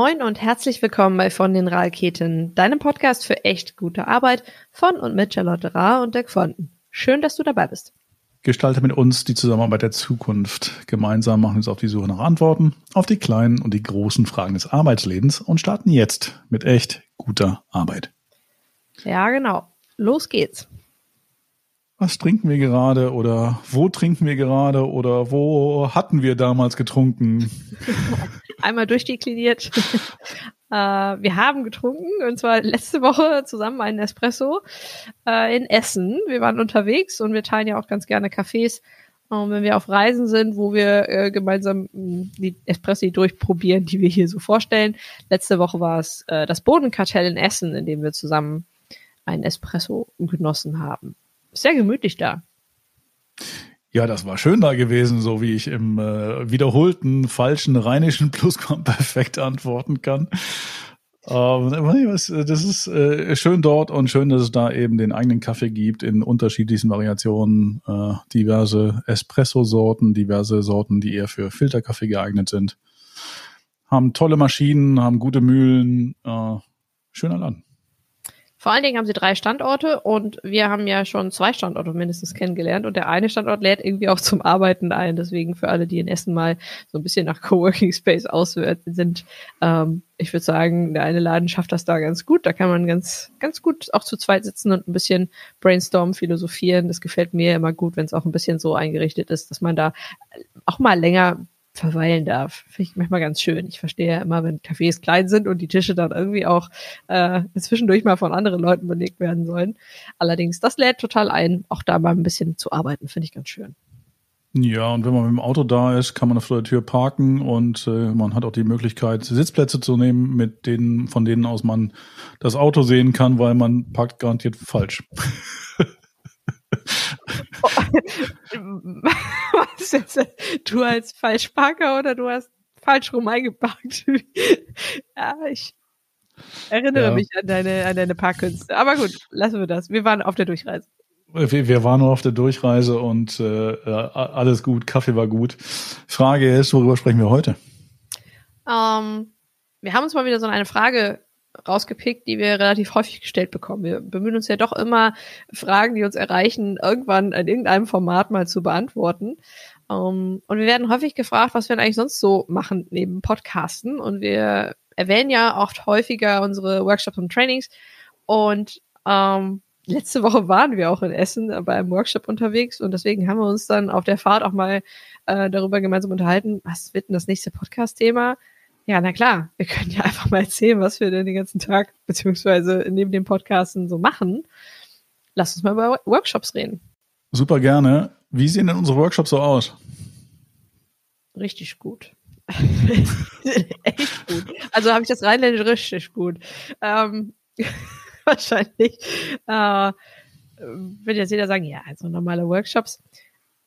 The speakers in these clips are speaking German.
Moin und herzlich willkommen bei Von den Raketen, deinem Podcast für echt gute Arbeit von und mit Charlotte Ra und Dirk Fonten. Schön, dass du dabei bist. Gestalte mit uns die Zusammenarbeit der Zukunft. Gemeinsam machen wir uns auf die Suche nach Antworten auf die kleinen und die großen Fragen des Arbeitslebens und starten jetzt mit echt guter Arbeit. Ja, genau. Los geht's. Was trinken wir gerade oder wo trinken wir gerade oder wo hatten wir damals getrunken? Einmal durchdekliniert. äh, wir haben getrunken und zwar letzte Woche zusammen einen Espresso äh, in Essen. Wir waren unterwegs und wir teilen ja auch ganz gerne Cafés. Und wenn wir auf Reisen sind, wo wir äh, gemeinsam mh, die Espressi durchprobieren, die wir hier so vorstellen. Letzte Woche war es äh, das Bodenkartell in Essen, in dem wir zusammen einen Espresso genossen haben sehr gemütlich da. Ja, das war schön da gewesen, so wie ich im äh, wiederholten falschen rheinischen Plusquamperfekt antworten kann. Ähm, das ist äh, schön dort und schön, dass es da eben den eigenen Kaffee gibt in unterschiedlichsten Variationen, äh, diverse Espresso-Sorten, diverse Sorten, die eher für Filterkaffee geeignet sind. Haben tolle Maschinen, haben gute Mühlen, äh, schöner Land. Vor allen Dingen haben sie drei Standorte und wir haben ja schon zwei Standorte mindestens kennengelernt und der eine Standort lädt irgendwie auch zum Arbeiten ein. Deswegen für alle, die in Essen mal so ein bisschen nach Coworking Space auswerten sind, ähm, ich würde sagen, der eine Laden schafft das da ganz gut. Da kann man ganz, ganz gut auch zu zweit sitzen und ein bisschen brainstormen, philosophieren. Das gefällt mir immer gut, wenn es auch ein bisschen so eingerichtet ist, dass man da auch mal länger verweilen darf. Finde ich manchmal ganz schön. Ich verstehe ja immer, wenn Cafés klein sind und die Tische dann irgendwie auch äh, zwischendurch mal von anderen Leuten belegt werden sollen. Allerdings, das lädt total ein, auch da mal ein bisschen zu arbeiten, finde ich ganz schön. Ja, und wenn man mit dem Auto da ist, kann man vor der Tür parken und äh, man hat auch die Möglichkeit, Sitzplätze zu nehmen, mit denen, von denen aus man das Auto sehen kann, weil man parkt garantiert falsch. Was jetzt, du als Falschparker oder du hast falsch rum eingeparkt? ja, ich erinnere ja. mich an deine, an deine Parkkünste. Aber gut, lassen wir das. Wir waren auf der Durchreise. Wir, wir waren nur auf der Durchreise und äh, alles gut, Kaffee war gut. Frage ist, worüber sprechen wir heute? Ähm, wir haben uns mal wieder so eine Frage rausgepickt, die wir relativ häufig gestellt bekommen. Wir bemühen uns ja doch immer, Fragen, die uns erreichen, irgendwann in irgendeinem Format mal zu beantworten. Um, ähm, und wir werden häufig gefragt, was wir denn eigentlich sonst so machen neben Podcasten. Und wir erwähnen ja oft häufiger unsere Workshops und Trainings. Und ähm, letzte Woche waren wir auch in Essen bei einem Workshop unterwegs und deswegen haben wir uns dann auf der Fahrt auch mal äh, darüber gemeinsam unterhalten, was wird denn das nächste Podcast-Thema? Ja, na klar, wir können ja einfach mal erzählen, was wir denn den ganzen Tag beziehungsweise neben dem Podcasten so machen. Lass uns mal über Workshops reden. Super gerne. Wie sehen denn unsere Workshops so aus? Richtig gut. Echt gut. Also habe ich das rheinländisch richtig gut. Ähm, wahrscheinlich äh, wird jetzt jeder sagen, ja, also normale Workshops.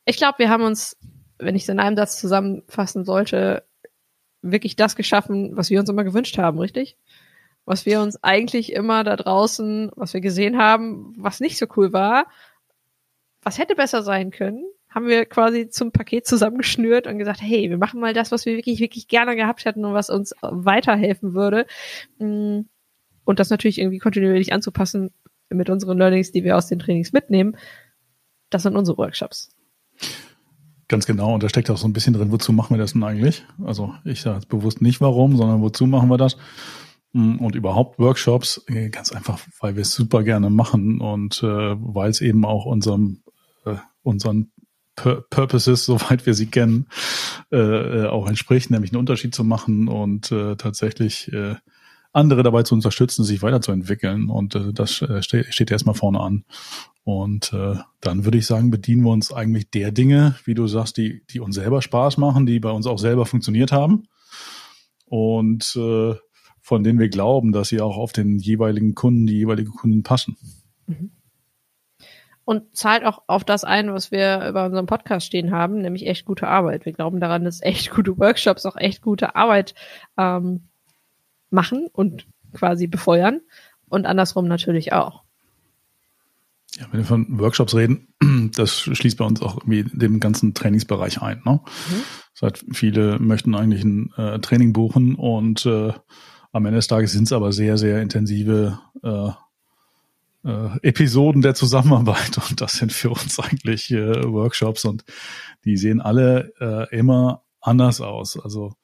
Ich glaube, wir haben uns, wenn ich es in einem Satz zusammenfassen sollte, wirklich das geschaffen, was wir uns immer gewünscht haben, richtig? Was wir uns eigentlich immer da draußen, was wir gesehen haben, was nicht so cool war, was hätte besser sein können, haben wir quasi zum Paket zusammengeschnürt und gesagt, hey, wir machen mal das, was wir wirklich, wirklich gerne gehabt hätten und was uns weiterhelfen würde. Mm, und das natürlich irgendwie kontinuierlich anzupassen mit unseren Learnings, die wir aus den Trainings mitnehmen. Das sind unsere Workshops. Ganz genau, und da steckt auch so ein bisschen drin, wozu machen wir das denn eigentlich? Also ich sage jetzt bewusst nicht warum, sondern wozu machen wir das? Mm, und überhaupt Workshops, äh, ganz einfach, weil wir es super gerne machen und äh, weil es eben auch unserem, äh, unseren Pur Purposes, soweit wir sie kennen, äh, äh, auch entspricht, nämlich einen Unterschied zu machen und äh, tatsächlich äh, andere dabei zu unterstützen, sich weiterzuentwickeln. Und äh, das äh, steht erstmal vorne an. Und äh, dann würde ich sagen, bedienen wir uns eigentlich der Dinge, wie du sagst, die, die uns selber Spaß machen, die bei uns auch selber funktioniert haben. Und äh, von denen wir glauben, dass sie auch auf den jeweiligen Kunden, die jeweilige Kunden passen. Mhm. Und zahlt auch auf das ein, was wir über unseren Podcast stehen haben, nämlich echt gute Arbeit. Wir glauben daran, dass echt gute Workshops auch echt gute Arbeit ähm, machen und quasi befeuern und andersrum natürlich auch. Ja, wenn wir von Workshops reden, das schließt bei uns auch irgendwie den ganzen Trainingsbereich ein. Ne? Mhm. Das heißt, viele möchten eigentlich ein äh, Training buchen und äh, am Ende des Tages sind es aber sehr, sehr intensive äh, äh, Episoden der Zusammenarbeit und das sind für uns eigentlich äh, Workshops und die sehen alle äh, immer anders aus. Also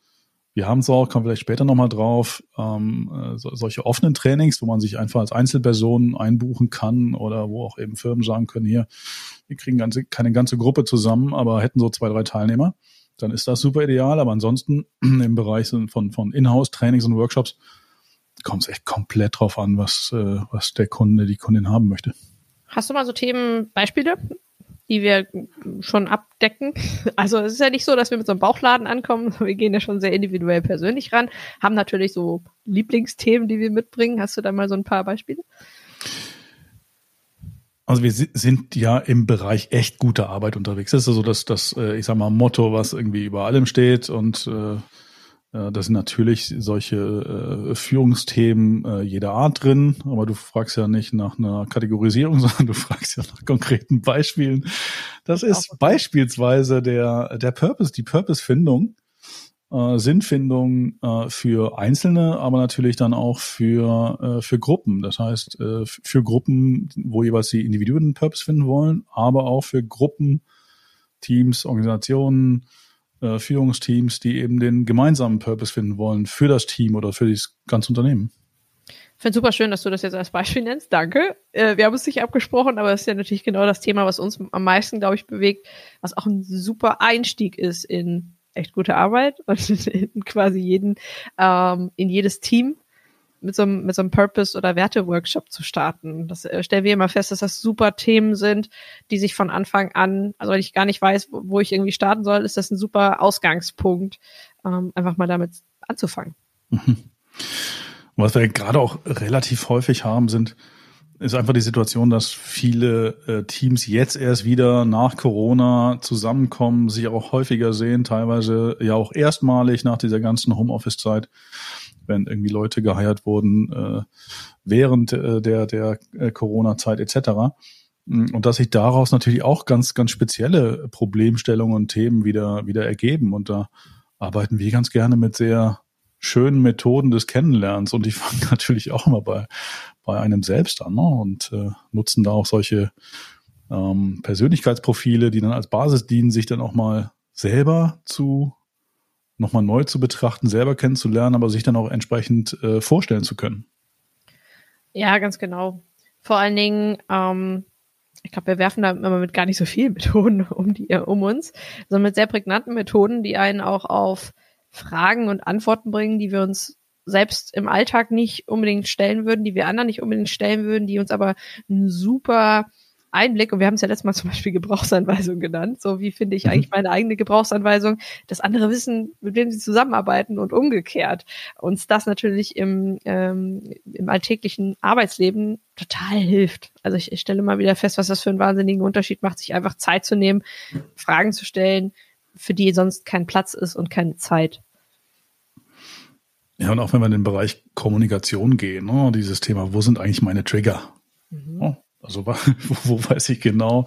wir haben es auch, kommen vielleicht später nochmal drauf, ähm, äh, so, solche offenen Trainings, wo man sich einfach als Einzelperson einbuchen kann oder wo auch eben Firmen sagen können, hier, wir kriegen ganze, keine ganze Gruppe zusammen, aber hätten so zwei, drei Teilnehmer, dann ist das super ideal. Aber ansonsten im Bereich von, von Inhouse-Trainings und Workshops kommt es echt komplett drauf an, was, äh, was der Kunde, die Kundin haben möchte. Hast du mal so Themenbeispiele, die wir schon abdecken? Also es ist ja nicht so, dass wir mit so einem Bauchladen ankommen. Wir gehen ja schon sehr individuell persönlich ran, haben natürlich so Lieblingsthemen, die wir mitbringen. Hast du da mal so ein paar Beispiele? Also wir sind ja im Bereich echt guter Arbeit unterwegs. Das ist also das, das, äh, ich sag mal, Motto, was irgendwie über allem steht und äh, äh, da sind natürlich solche äh, Führungsthemen äh, jeder Art drin, aber du fragst ja nicht nach einer Kategorisierung, sondern du fragst ja nach konkreten Beispielen. Das ist beispielsweise der, der Purpose, die Purpose-Findung, äh, Sinnfindung äh, für Einzelne, aber natürlich dann auch für, äh, für Gruppen. Das heißt, äh, für Gruppen, wo jeweils die Individuen einen Purpose finden wollen, aber auch für Gruppen, Teams, Organisationen, äh, Führungsteams, die eben den gemeinsamen Purpose finden wollen für das Team oder für das ganze Unternehmen. Ich finde super schön, dass du das jetzt als Beispiel nennst. Danke. Äh, wir haben es nicht abgesprochen, aber es ist ja natürlich genau das Thema, was uns am meisten, glaube ich, bewegt, was auch ein super Einstieg ist in echt gute Arbeit und in quasi jeden, ähm, in jedes Team mit so einem, mit so einem Purpose- oder Werte-Workshop zu starten. Das äh, stellen wir immer fest, dass das super Themen sind, die sich von Anfang an, also wenn ich gar nicht weiß, wo, wo ich irgendwie starten soll, ist das ein super Ausgangspunkt, ähm, einfach mal damit anzufangen. Mhm. Was wir gerade auch relativ häufig haben, sind ist einfach die Situation, dass viele äh, Teams jetzt erst wieder nach Corona zusammenkommen, sich auch häufiger sehen, teilweise ja auch erstmalig nach dieser ganzen Homeoffice-Zeit wenn irgendwie Leute geheiert wurden äh, während äh, der, der äh, Corona-Zeit etc. Mm, und dass sich daraus natürlich auch ganz, ganz spezielle Problemstellungen und Themen wieder, wieder ergeben. Und da arbeiten wir ganz gerne mit sehr schönen Methoden des Kennenlernens. Und die fangen natürlich auch immer bei, bei einem selbst an ne? und äh, nutzen da auch solche ähm, Persönlichkeitsprofile, die dann als Basis dienen, sich dann auch mal selber zu nochmal neu zu betrachten, selber kennenzulernen, aber sich dann auch entsprechend äh, vorstellen zu können. Ja, ganz genau. Vor allen Dingen, ähm, ich glaube, wir werfen da immer mit gar nicht so vielen Methoden um, die, äh, um uns, sondern mit sehr prägnanten Methoden, die einen auch auf Fragen und Antworten bringen, die wir uns selbst im Alltag nicht unbedingt stellen würden, die wir anderen nicht unbedingt stellen würden, die uns aber ein super Einblick, und wir haben es ja letztes Mal zum Beispiel Gebrauchsanweisung genannt, so wie finde ich mhm. eigentlich meine eigene Gebrauchsanweisung, dass andere wissen, mit wem sie zusammenarbeiten und umgekehrt. Uns das natürlich im, ähm, im alltäglichen Arbeitsleben total hilft. Also ich, ich stelle mal wieder fest, was das für einen wahnsinnigen Unterschied macht, sich einfach Zeit zu nehmen, Fragen zu stellen, für die sonst kein Platz ist und keine Zeit. Ja, und auch wenn wir in den Bereich Kommunikation gehen, ne, dieses Thema, wo sind eigentlich meine Trigger? Mhm. Also wo, wo weiß ich genau,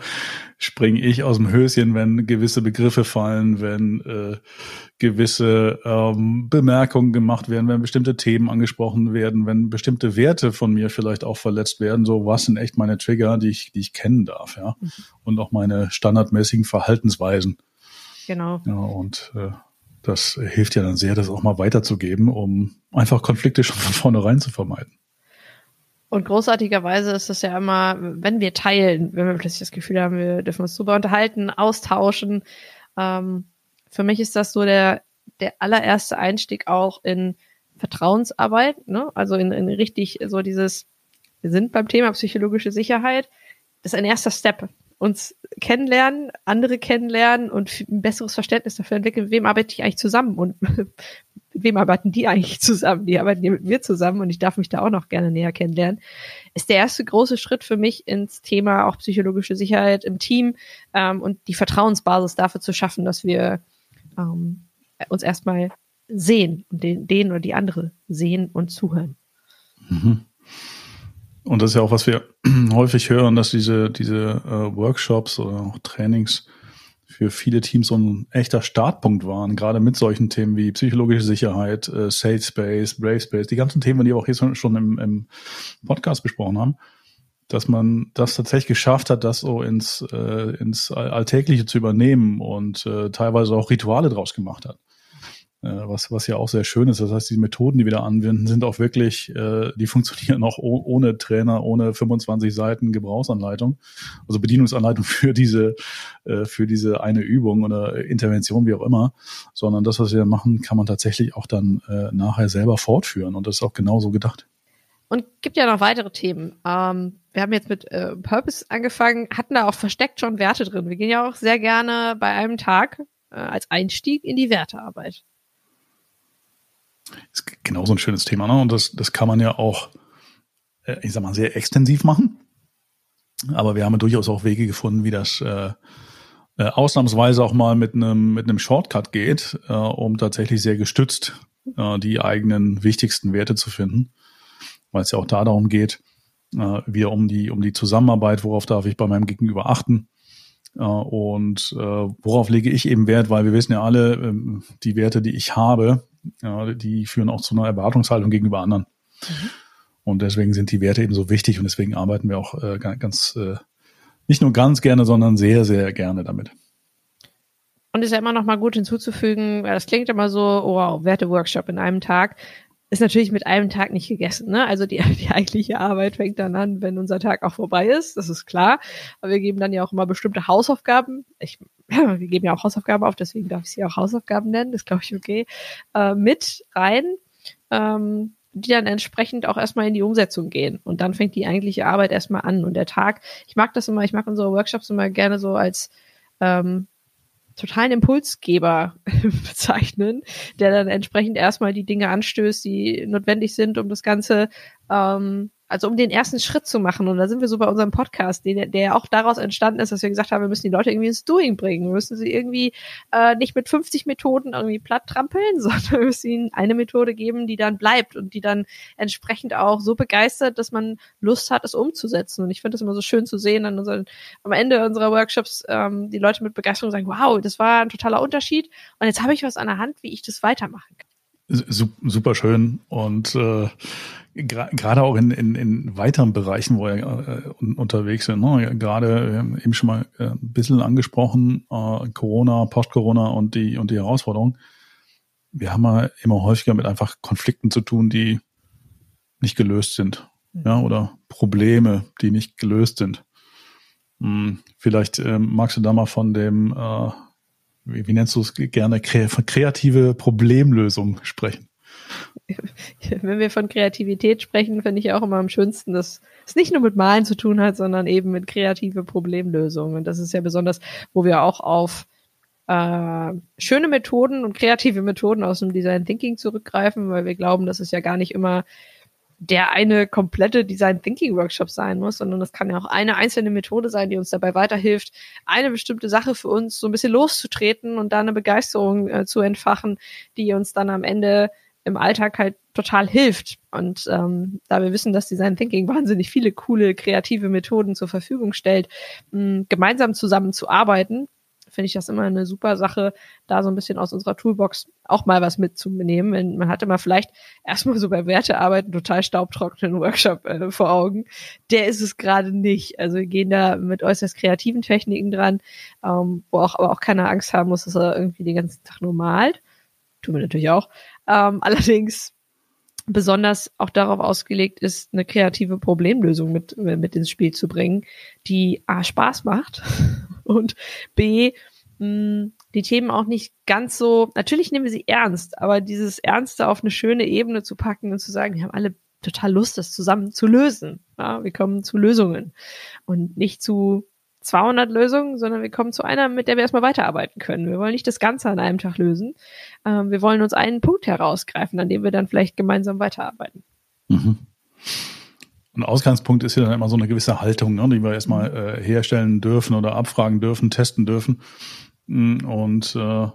springe ich aus dem Höschen, wenn gewisse Begriffe fallen, wenn äh, gewisse ähm, Bemerkungen gemacht werden, wenn bestimmte Themen angesprochen werden, wenn bestimmte Werte von mir vielleicht auch verletzt werden. So, was sind echt meine Trigger, die ich, die ich kennen darf, ja. Mhm. Und auch meine standardmäßigen Verhaltensweisen. Genau. Ja, und äh, das hilft ja dann sehr, das auch mal weiterzugeben, um einfach Konflikte schon von vornherein zu vermeiden. Und großartigerweise ist es ja immer, wenn wir teilen, wenn wir plötzlich das Gefühl haben, wir dürfen uns super unterhalten, austauschen. Ähm, für mich ist das so der, der allererste Einstieg auch in Vertrauensarbeit, ne? also in, in richtig so dieses, wir sind beim Thema psychologische Sicherheit. Das ist ein erster Step. Uns kennenlernen, andere kennenlernen und ein besseres Verständnis dafür entwickeln, mit wem arbeite ich eigentlich zusammen und mit wem arbeiten die eigentlich zusammen? Die arbeiten ja mit mir zusammen und ich darf mich da auch noch gerne näher kennenlernen. Ist der erste große Schritt für mich ins Thema auch psychologische Sicherheit im Team ähm, und die Vertrauensbasis dafür zu schaffen, dass wir ähm, uns erstmal sehen und den, den oder die andere sehen und zuhören. Mhm. Und das ist ja auch, was wir häufig hören, dass diese, diese äh, Workshops oder auch Trainings für viele Teams so ein echter Startpunkt waren, gerade mit solchen Themen wie psychologische Sicherheit, äh, Safe Space, Brave Space, die ganzen Themen, die wir auch hier schon im, im Podcast besprochen haben, dass man das tatsächlich geschafft hat, das so ins, äh, ins Alltägliche zu übernehmen und äh, teilweise auch Rituale draus gemacht hat. Äh, was, was ja auch sehr schön ist. Das heißt, die Methoden, die wir da anwenden, sind auch wirklich, äh, die funktionieren auch ohne Trainer, ohne 25 Seiten Gebrauchsanleitung, also Bedienungsanleitung für diese, äh, für diese eine Übung oder Intervention, wie auch immer, sondern das, was wir machen, kann man tatsächlich auch dann äh, nachher selber fortführen und das ist auch genauso gedacht. Und gibt ja noch weitere Themen. Ähm, wir haben jetzt mit äh, Purpose angefangen, hatten da auch versteckt schon Werte drin. Wir gehen ja auch sehr gerne bei einem Tag äh, als Einstieg in die Wertearbeit. Ist genauso ein schönes Thema, ne? Und das, das kann man ja auch, äh, ich sag mal, sehr extensiv machen. Aber wir haben ja durchaus auch Wege gefunden, wie das äh, äh, ausnahmsweise auch mal mit einem mit einem Shortcut geht, äh, um tatsächlich sehr gestützt äh, die eigenen wichtigsten Werte zu finden, weil es ja auch da darum geht, äh, wieder um die um die Zusammenarbeit, worauf darf ich bei meinem Gegenüber achten äh, und äh, worauf lege ich eben Wert, weil wir wissen ja alle, äh, die Werte, die ich habe, ja, die führen auch zu einer Erwartungshaltung gegenüber anderen. Mhm. Und deswegen sind die Werte eben so wichtig und deswegen arbeiten wir auch äh, ganz, äh, nicht nur ganz gerne, sondern sehr, sehr gerne damit. Und ist ja immer noch mal gut hinzuzufügen, weil das klingt immer so, oh, wow, Werte-Workshop in einem Tag ist natürlich mit einem Tag nicht gegessen. Ne? Also die, die eigentliche Arbeit fängt dann an, wenn unser Tag auch vorbei ist, das ist klar. Aber wir geben dann ja auch immer bestimmte Hausaufgaben. Ich, wir geben ja auch Hausaufgaben auf, deswegen darf ich sie auch Hausaufgaben nennen, das glaube ich okay, äh, mit rein. Ähm, die dann entsprechend auch erstmal in die Umsetzung gehen. Und dann fängt die eigentliche Arbeit erstmal an. Und der Tag, ich mag das immer, ich mag unsere Workshops immer gerne so als ähm, totalen Impulsgeber bezeichnen, der dann entsprechend erstmal die Dinge anstößt, die notwendig sind, um das Ganze ähm, also um den ersten Schritt zu machen. Und da sind wir so bei unserem Podcast, den, der auch daraus entstanden ist, dass wir gesagt haben, wir müssen die Leute irgendwie ins Doing bringen. Wir müssen sie irgendwie äh, nicht mit 50 Methoden irgendwie platt trampeln, sondern wir müssen ihnen eine Methode geben, die dann bleibt und die dann entsprechend auch so begeistert, dass man Lust hat, es umzusetzen. Und ich finde es immer so schön zu sehen, an unseren, am Ende unserer Workshops ähm, die Leute mit Begeisterung sagen, wow, das war ein totaler Unterschied. Und jetzt habe ich was an der Hand, wie ich das weitermachen kann. Super schön und äh, gerade auch in, in, in weiteren Bereichen, wo wir äh, unterwegs sind. Ne? Gerade äh, eben schon mal äh, ein bisschen angesprochen, äh, Corona, Post-Corona und die, und die Herausforderungen. Wir haben ja immer häufiger mit einfach Konflikten zu tun, die nicht gelöst sind. Mhm. Ja, oder Probleme, die nicht gelöst sind. Hm, vielleicht äh, magst du da mal von dem, äh, wie, wie nennst du es gerne, kreative Problemlösung sprechen. wenn wir von Kreativität sprechen, finde ich auch immer am schönsten, dass es nicht nur mit Malen zu tun hat, sondern eben mit kreative Problemlösungen. Und das ist ja besonders, wo wir auch auf äh, schöne Methoden und kreative Methoden aus dem Design Thinking zurückgreifen, weil wir glauben, dass es ja gar nicht immer der eine komplette Design Thinking Workshop sein muss, sondern das kann ja auch eine einzelne Methode sein, die uns dabei weiterhilft, eine bestimmte Sache für uns so ein bisschen loszutreten und da eine Begeisterung äh, zu entfachen, die uns dann am Ende im Alltag halt total hilft. Und ähm, da wir wissen, dass Design Thinking wahnsinnig viele coole, kreative Methoden zur Verfügung stellt, mh, gemeinsam zusammen zu arbeiten, finde ich das immer eine super Sache, da so ein bisschen aus unserer Toolbox auch mal was mitzunehmen. Wenn man hat immer vielleicht erstmal so bei Wertearbeiten total staubtrockenen Workshop äh, vor Augen. Der ist es gerade nicht. Also wir gehen da mit äußerst kreativen Techniken dran, ähm, wo auch aber auch keiner Angst haben muss, dass er irgendwie den ganzen Tag nur malt. Tun wir natürlich auch. Ähm, allerdings besonders auch darauf ausgelegt ist, eine kreative Problemlösung mit, mit ins Spiel zu bringen, die A Spaß macht und B mh, die Themen auch nicht ganz so, natürlich nehmen wir sie ernst, aber dieses Ernste auf eine schöne Ebene zu packen und zu sagen, wir haben alle total Lust, das zusammen zu lösen. Ja, wir kommen zu Lösungen und nicht zu 200 Lösungen, sondern wir kommen zu einer, mit der wir erstmal weiterarbeiten können. Wir wollen nicht das Ganze an einem Tag lösen. Ähm, wir wollen uns einen Punkt herausgreifen, an dem wir dann vielleicht gemeinsam weiterarbeiten. Mhm. Ein Ausgangspunkt ist ja dann immer so eine gewisse Haltung, ne, die wir erstmal mhm. äh, herstellen dürfen oder abfragen dürfen, testen dürfen. Mm, und äh,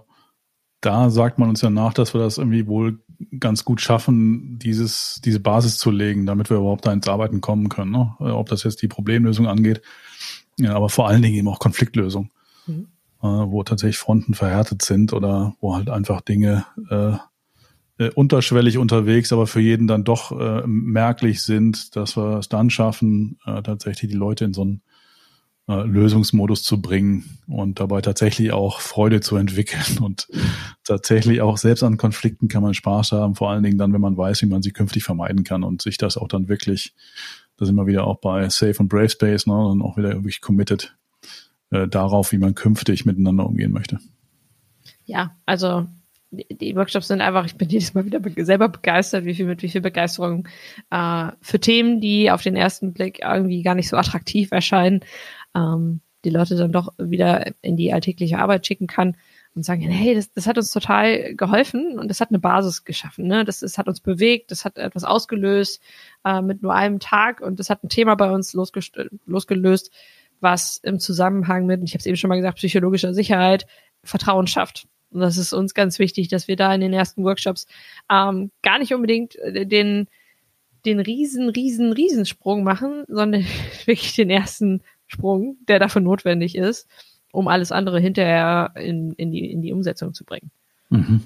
da sagt man uns ja nach, dass wir das irgendwie wohl ganz gut schaffen, dieses, diese Basis zu legen, damit wir überhaupt da ins Arbeiten kommen können. Ne? Ob das jetzt die Problemlösung angeht ja, aber vor allen Dingen eben auch Konfliktlösung. Mhm. äh, wo tatsächlich Fronten verhärtet sind oder wo halt einfach Dinge äh, äh, unterschwellig unterwegs, aber für jeden dann doch äh, merklich sind, dass wir es dann schaffen, äh, tatsächlich die Leute in so einen äh, Lösungsmodus zu bringen und dabei tatsächlich auch Freude zu entwickeln und tatsächlich auch selbst an Konflikten kann man Spaß haben, vor allen Dingen dann, wenn man weiß, wie man sie künftig vermeiden kann und sich das auch dann wirklich, da sind wir wieder auch bei Safe und Brave Space, ne, und auch wieder wirklich committed äh, darauf, wie man künftig miteinander umgehen möchte. Ja, also die Workshops sind einfach, ich bin jedes Mal wieder be selber begeistert, wie viel mit wie viel Begeisterung äh, für Themen, die auf den ersten Blick irgendwie gar nicht so attraktiv erscheinen, ähm, die Leute dann doch wieder in die alltägliche Arbeit schicken kann und sagen, hey, das, das hat uns total geholfen und das hat eine Basis geschaffen. Ne? Das, das hat uns bewegt, das hat etwas ausgelöst äh, mit nur einem Tag und das hat ein Thema bei uns losgelöst, was im Zusammenhang mit, ich habe es eben schon mal gesagt, psychologischer Sicherheit Vertrauen schafft. Und das ist uns ganz wichtig, dass wir da in den ersten Workshops ähm, gar nicht unbedingt äh, den, den riesen, riesen, Riesensprung machen, sondern wirklich den ersten Sprung, der dafür notwendig ist, um alles andere hinterher in, in, die, in die Umsetzung zu bringen. Mhm.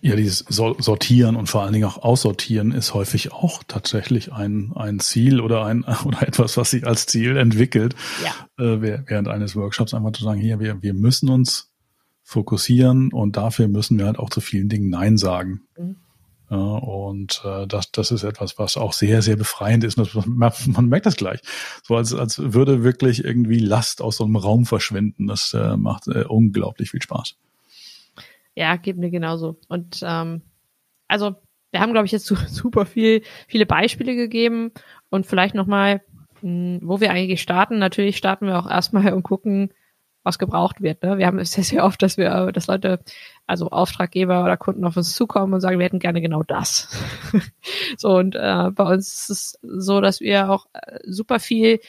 Ja, dieses Sortieren und vor allen Dingen auch Aussortieren ist häufig auch tatsächlich ein, ein Ziel oder ein oder etwas, was sich als Ziel entwickelt, ja. äh, während eines Workshops einfach zu sagen, hier, wir, wir müssen uns fokussieren und dafür müssen wir halt auch zu vielen Dingen Nein sagen. Mhm. Und äh, das, das ist etwas, was auch sehr, sehr befreiend ist. Das, man, man merkt das gleich. So als, als würde wirklich irgendwie Last aus so einem Raum verschwinden. Das äh, macht äh, unglaublich viel Spaß. Ja, geht mir genauso. Und ähm, also wir haben, glaube ich, jetzt super viel, viele Beispiele gegeben und vielleicht nochmal, hm, wo wir eigentlich starten. Natürlich starten wir auch erstmal und gucken, was gebraucht wird. Ne? Wir haben es sehr, sehr oft, dass wir, dass Leute, also Auftraggeber oder Kunden auf uns zukommen und sagen, wir hätten gerne genau das. so, und äh, bei uns ist es so, dass wir auch äh, super viel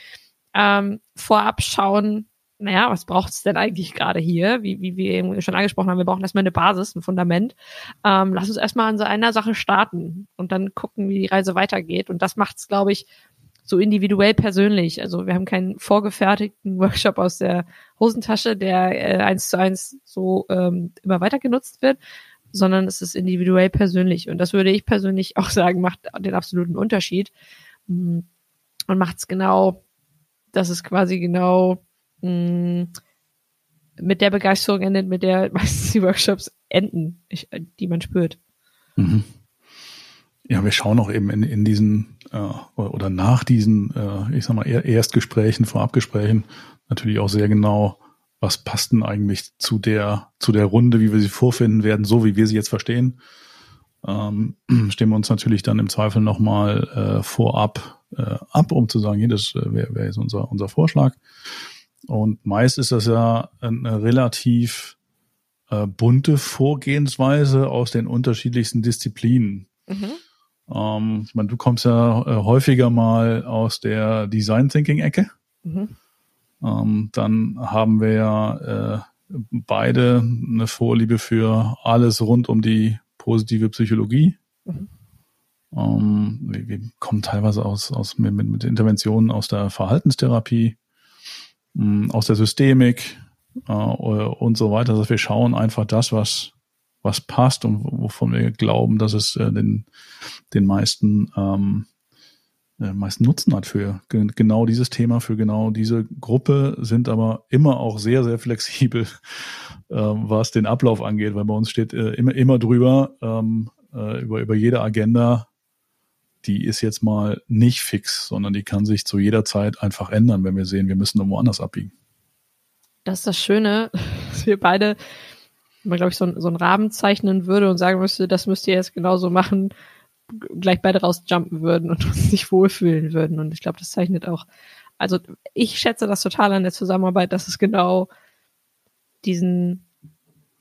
ähm, vorab schauen, naja, was braucht es denn eigentlich gerade hier? Wie, wie wir eben schon angesprochen haben, wir brauchen erstmal eine Basis, ein Fundament. Ähm, lass uns erstmal an so einer Sache starten und dann gucken, wie die Reise weitergeht. Und das macht es, glaube ich, so individuell persönlich. Also wir haben keinen vorgefertigten Workshop aus der Hosentasche, der äh, eins zu eins so ähm, immer weiter genutzt wird, sondern es ist individuell persönlich. Und das würde ich persönlich auch sagen, macht den absoluten Unterschied. Mm, und macht es genau, dass es quasi genau mh, mm, mit der Begeisterung endet, mit der meistens die Workshops enden, ich, die man spürt. Mhm. Ja, wir schauen auch eben in, in diesen äh, oder nach diesen, äh, ich sag mal, Erstgesprächen, Vorabgesprächen natürlich auch sehr genau, was passt denn eigentlich zu der, zu der Runde, wie wir sie vorfinden werden, so wie wir sie jetzt verstehen. Ähm, stimmen wir uns natürlich dann im Zweifel nochmal äh, vorab äh, ab, um zu sagen, hier, das äh, wäre wär jetzt unser, unser Vorschlag. Und meist ist das ja eine relativ äh, bunte Vorgehensweise aus den unterschiedlichsten Disziplinen. Mhm. Ähm, ich meine, du kommst ja äh, häufiger mal aus der Design Thinking Ecke. Mhm. Ähm, dann haben wir ja äh, beide eine Vorliebe für alles rund um die positive Psychologie. Mhm. Ähm, wir, wir, kommen teilweise aus, aus mit, mit Interventionen aus der Verhaltenstherapie, mh, ähm, aus der Systemik äh, und so weiter. Also wir schauen einfach das, was was passt und wovon wir glauben, dass es äh, den, den meisten, ähm, äh, meisten Nutzen hat für genau dieses Thema, für genau diese Gruppe, sind aber immer auch sehr, sehr flexibel, äh, was den Ablauf angeht, weil bei uns steht äh, immer, immer drüber, ähm, äh, über, über jede Agenda, die ist jetzt mal nicht fix, sondern die kann sich zu jeder Zeit einfach ändern, wenn wir sehen, wir müssen irgendwo anders abbiegen. Das ist das Schöne, dass wir beide man, glaube ich, so, so einen Rahmen zeichnen würde und sagen müsste, das müsst ihr jetzt genauso machen, gleich beide rausjumpen würden und uns nicht wohlfühlen würden. Und ich glaube, das zeichnet auch, also ich schätze das total an der Zusammenarbeit, dass es genau diesen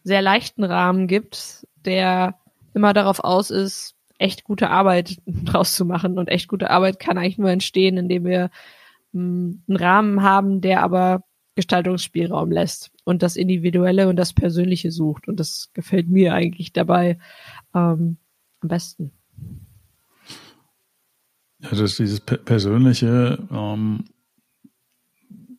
sehr leichten Rahmen gibt, der immer darauf aus ist, echt gute Arbeit draus zu machen. Und echt gute Arbeit kann eigentlich nur entstehen, indem wir hm, einen Rahmen haben, der aber Gestaltungsspielraum lässt und das Individuelle und das Persönliche sucht. Und das gefällt mir eigentlich dabei ähm, am besten. Ja, das ist dieses Persönliche, ähm,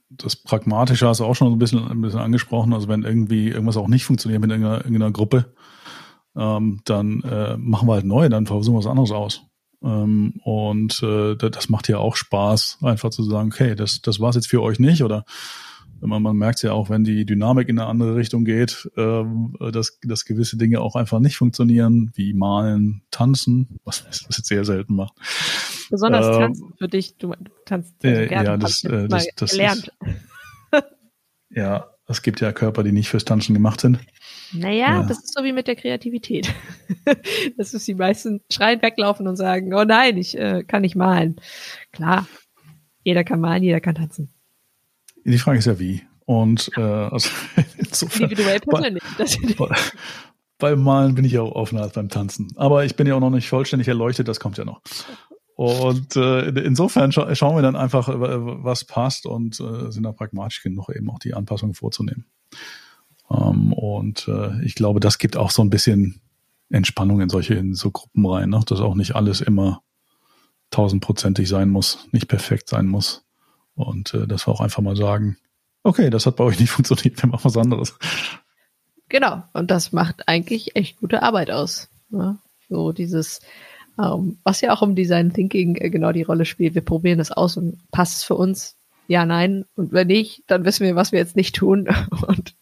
das Pragmatische hast du auch schon ein bisschen, ein bisschen angesprochen. Also wenn irgendwie irgendwas auch nicht funktioniert mit irgendeiner, irgendeiner Gruppe, ähm, dann äh, machen wir halt neu, dann versuchen wir was anderes aus. Ähm, und äh, das macht ja auch Spaß, einfach zu sagen, okay, das, das war es jetzt für euch nicht oder man, man merkt ja auch, wenn die Dynamik in eine andere Richtung geht, ähm, dass, dass gewisse Dinge auch einfach nicht funktionieren, wie malen, tanzen, was ich jetzt sehr selten mache. Besonders ähm, tanzen für dich, du tanzt äh, gerne. Ja, das, äh, das, das gelernt. Ist, ja, es gibt ja Körper, die nicht fürs Tanzen gemacht sind. Naja, ja. das ist so wie mit der Kreativität. das ist die meisten schreien weglaufen und sagen, oh nein, ich äh, kann nicht malen. Klar, jeder kann malen, jeder kann tanzen. Die Frage ist ja wie. Und äh, also insofern, individuell persönlich. Bei, bei, beim Malen bin ich ja auch offener als beim Tanzen. Aber ich bin ja auch noch nicht vollständig erleuchtet, das kommt ja noch. Und äh, insofern scha schauen wir dann einfach, äh, was passt und äh, sind da pragmatisch genug, eben auch die Anpassungen vorzunehmen. Ähm, und äh, ich glaube, das gibt auch so ein bisschen Entspannung in solche in so Gruppen rein, ne? dass auch nicht alles immer tausendprozentig sein muss, nicht perfekt sein muss. Und äh, dass wir auch einfach mal sagen, okay, das hat bei euch nicht funktioniert, wir machen was anderes. Genau, und das macht eigentlich echt gute Arbeit aus. Ne? So dieses, ähm, was ja auch im Design Thinking äh, genau die Rolle spielt. Wir probieren das aus und passt es für uns? Ja, nein. Und wenn nicht, dann wissen wir, was wir jetzt nicht tun und,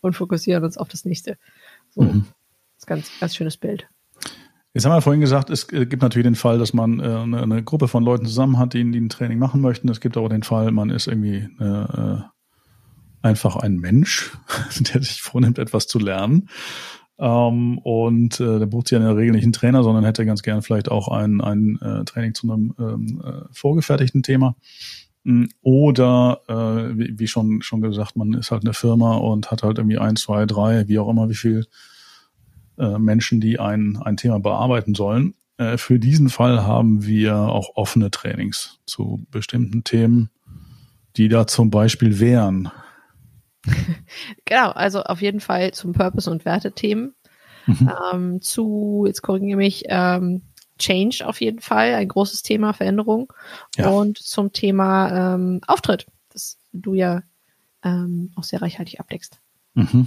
und fokussieren uns auf das nächste. So, mhm. das ist ganz, ganz schönes Bild. Jetzt haben wir vorhin gesagt, es äh, gibt natürlich den Fall, dass man äh, eine, Gruppe von Leuten zusammen hat, die, ein Training machen möchten. Es gibt aber den Fall, man ist irgendwie äh, einfach ein Mensch, der sich vornimmt, etwas zu lernen. Ähm, und äh, der bucht sich ja in der Regel nicht einen Trainer, sondern hätte ganz gern vielleicht auch ein, ein äh, Training zu einem ähm, äh, vorgefertigten Thema. Hm, oder äh, wie, wie schon schon gesagt, man ist halt eine Firma und hat halt irgendwie ein, zwei, drei, wie auch immer, wie viel äh, Menschen, die ein, ein Thema bearbeiten sollen. Äh, für diesen Fall haben wir auch offene Trainings zu bestimmten Themen, die da zum Beispiel wären. genau, also auf jeden Fall zum Purpose- und Wertethemen. Mhm. Ähm, zu, jetzt korrigiere mich, ähm, Change auf jeden Fall, ein großes Thema, Veränderung. Ja. Und zum Thema ähm, Auftritt, das du ja ähm, auch sehr reichhaltig abdeckst. Mhm.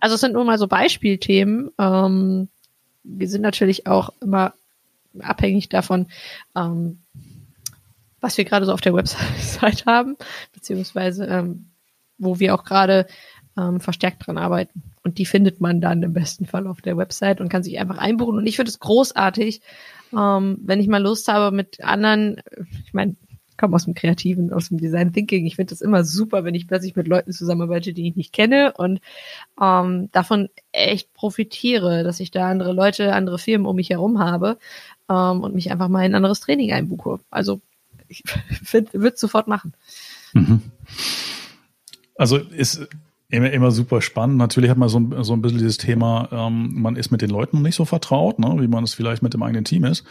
Also es sind nur mal so Beispielthemen. Ähm, wir sind natürlich auch immer abhängig davon, ähm, was wir gerade so auf der Website haben, beziehungsweise ähm, wo wir auch gerade ähm, verstärkt dran arbeiten. Und die findet man dann im besten Fall auf der Website und kann sich einfach einbuchen. Und ich finde es großartig, ähm, wenn ich mal Lust habe mit anderen, ich meine, komme aus dem Kreativen, aus dem Design Thinking. Ich finde das immer super, wenn ich plötzlich mit Leuten zusammenarbeite, die ich nicht kenne und ähm, davon echt profitiere, dass ich da andere Leute, andere Firmen um mich herum habe ähm, und mich einfach mal in ein anderes Training einbuche. Also ich würde es sofort machen. Mhm. Also ist immer, immer super spannend. Natürlich hat man so ein, so ein bisschen dieses Thema, ähm, man ist mit den Leuten nicht so vertraut, ne, wie man es vielleicht mit dem eigenen Team ist.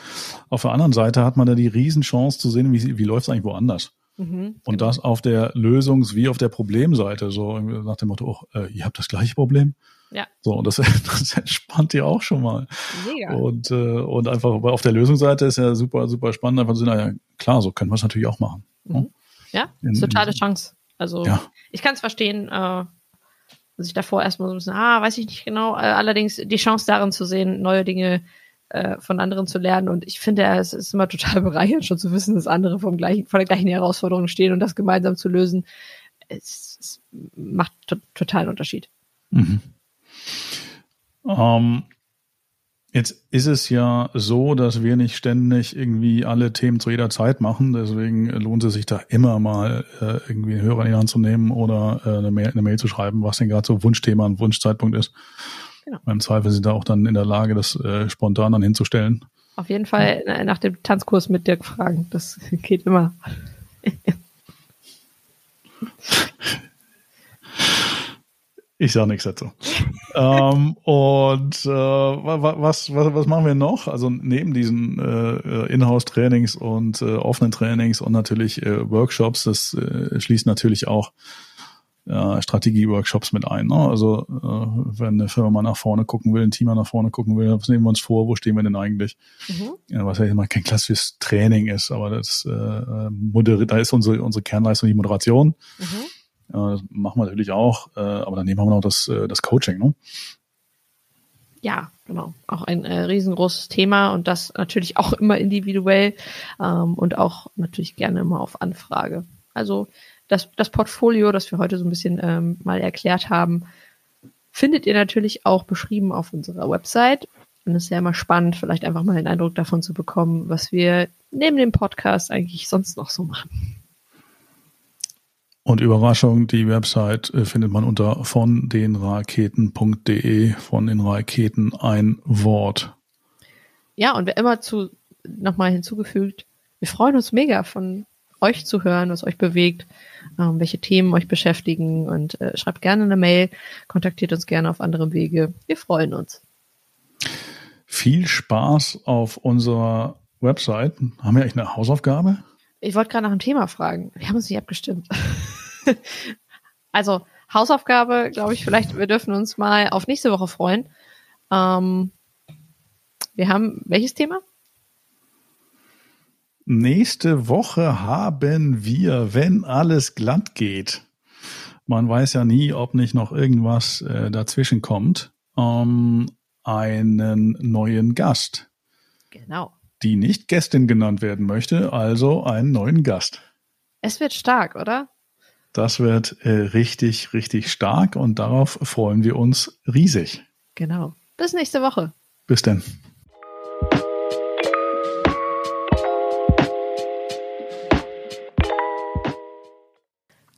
Auf der anderen Seite hat man da die Riesenchance zu sehen, wie, wie läuft es eigentlich woanders. Mhm, und genau. das auf der Lösungs- wie auf der Problemseite, so nach dem Motto, oh, äh, ihr habt das gleiche Problem. Ja. So, und das, das entspannt ihr auch schon mal. Mega. Und, äh, und einfach auf der Lösungsseite ist ja super, super spannend, einfach so, naja, klar, so können wir es natürlich auch machen. Ne? Mhm. Ja, in, totale Chance. Also ja. ich kann es verstehen, äh, dass ich davor erstmal so ein bisschen, ah, weiß ich nicht genau, äh, allerdings die Chance darin zu sehen, neue Dinge äh, von anderen zu lernen. Und ich finde, es ist immer total bereichernd, schon zu wissen, dass andere vom gleichen, vor der gleichen Herausforderung stehen und das gemeinsam zu lösen. Es, es macht to total einen Unterschied. Mhm. Um, ähm, Jetzt ist es ja so, dass wir nicht ständig irgendwie alle Themen zu jeder Zeit machen. Deswegen lohnt es sich da immer mal äh, irgendwie einen Hörer in die Hand zu nehmen oder äh, eine, Mail, eine Mail zu schreiben, was denn gerade so Wunschthema und Wunschzeitpunkt ist. Genau. Im Zweifel sind da auch dann in der Lage, das äh, spontan dann hinzustellen. Auf jeden Fall ja. nach dem Tanzkurs mit Dirk fragen. Das geht immer. Ich sage nichts dazu. ähm, und äh, was, was, was machen wir noch? Also neben diesen äh, Inhouse-Trainings und äh, offenen Trainings und natürlich äh, Workshops, das äh, schließt natürlich auch äh, Strategie-Workshops mit ein. Ne? Also äh, wenn eine Firma mal nach vorne gucken will, ein Team mal nach vorne gucken will, was nehmen wir uns vor, wo stehen wir denn eigentlich? Mhm. Ja, was ja immer kein klassisches Training ist, aber das äh, moderiert, da ist unsere, unsere Kernleistung die Moderation. Mhm das machen wir natürlich auch, äh, aber daneben haben wir noch das, äh, das Coaching. Ne? Ja, genau. Auch ein äh, riesengroßes Thema und das natürlich auch immer individuell ähm, und auch natürlich gerne immer auf Anfrage. Also das, das Portfolio, das wir heute so ein bisschen ähm, mal erklärt haben, findet ihr natürlich auch beschrieben auf unserer Website. Und es ist ja immer spannend, vielleicht einfach mal einen Eindruck davon zu bekommen, was wir neben dem Podcast eigentlich sonst noch so machen. Und Überraschung, die Website äh, findet man unter von den Raketen.de, von den Raketen ein Wort. Ja, und wer immer zu nochmal hinzugefügt, wir freuen uns mega von euch zu hören, was euch bewegt, ähm, welche Themen euch beschäftigen und äh, schreibt gerne eine Mail, kontaktiert uns gerne auf anderem Wege. Wir freuen uns. Viel Spaß auf unserer Website. Haben wir eigentlich eine Hausaufgabe? Ich wollte gerade nach dem Thema fragen. Wir haben uns nicht abgestimmt. also Hausaufgabe, glaube ich, vielleicht, wir dürfen uns mal auf nächste Woche freuen. Ähm, wir haben welches Thema? Nächste Woche haben wir, wenn alles glatt geht. Man weiß ja nie, ob nicht noch irgendwas äh, dazwischen kommt. Ähm, einen neuen Gast. Genau die nicht Gästin genannt werden möchte, also einen neuen Gast. Es wird stark, oder? Das wird äh, richtig, richtig stark und darauf freuen wir uns riesig. Genau. Bis nächste Woche. Bis denn.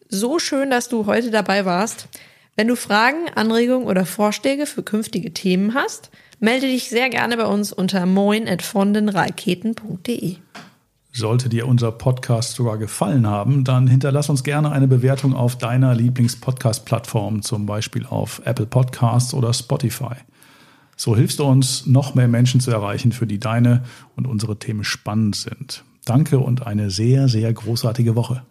So schön, dass du heute dabei warst. Wenn du Fragen, Anregungen oder Vorschläge für künftige Themen hast, Melde dich sehr gerne bei uns unter moin.vondenraketen.de. Sollte dir unser Podcast sogar gefallen haben, dann hinterlass uns gerne eine Bewertung auf deiner Lieblings-Podcast-Plattform, zum Beispiel auf Apple Podcasts oder Spotify. So hilfst du uns, noch mehr Menschen zu erreichen, für die deine und unsere Themen spannend sind. Danke und eine sehr, sehr großartige Woche.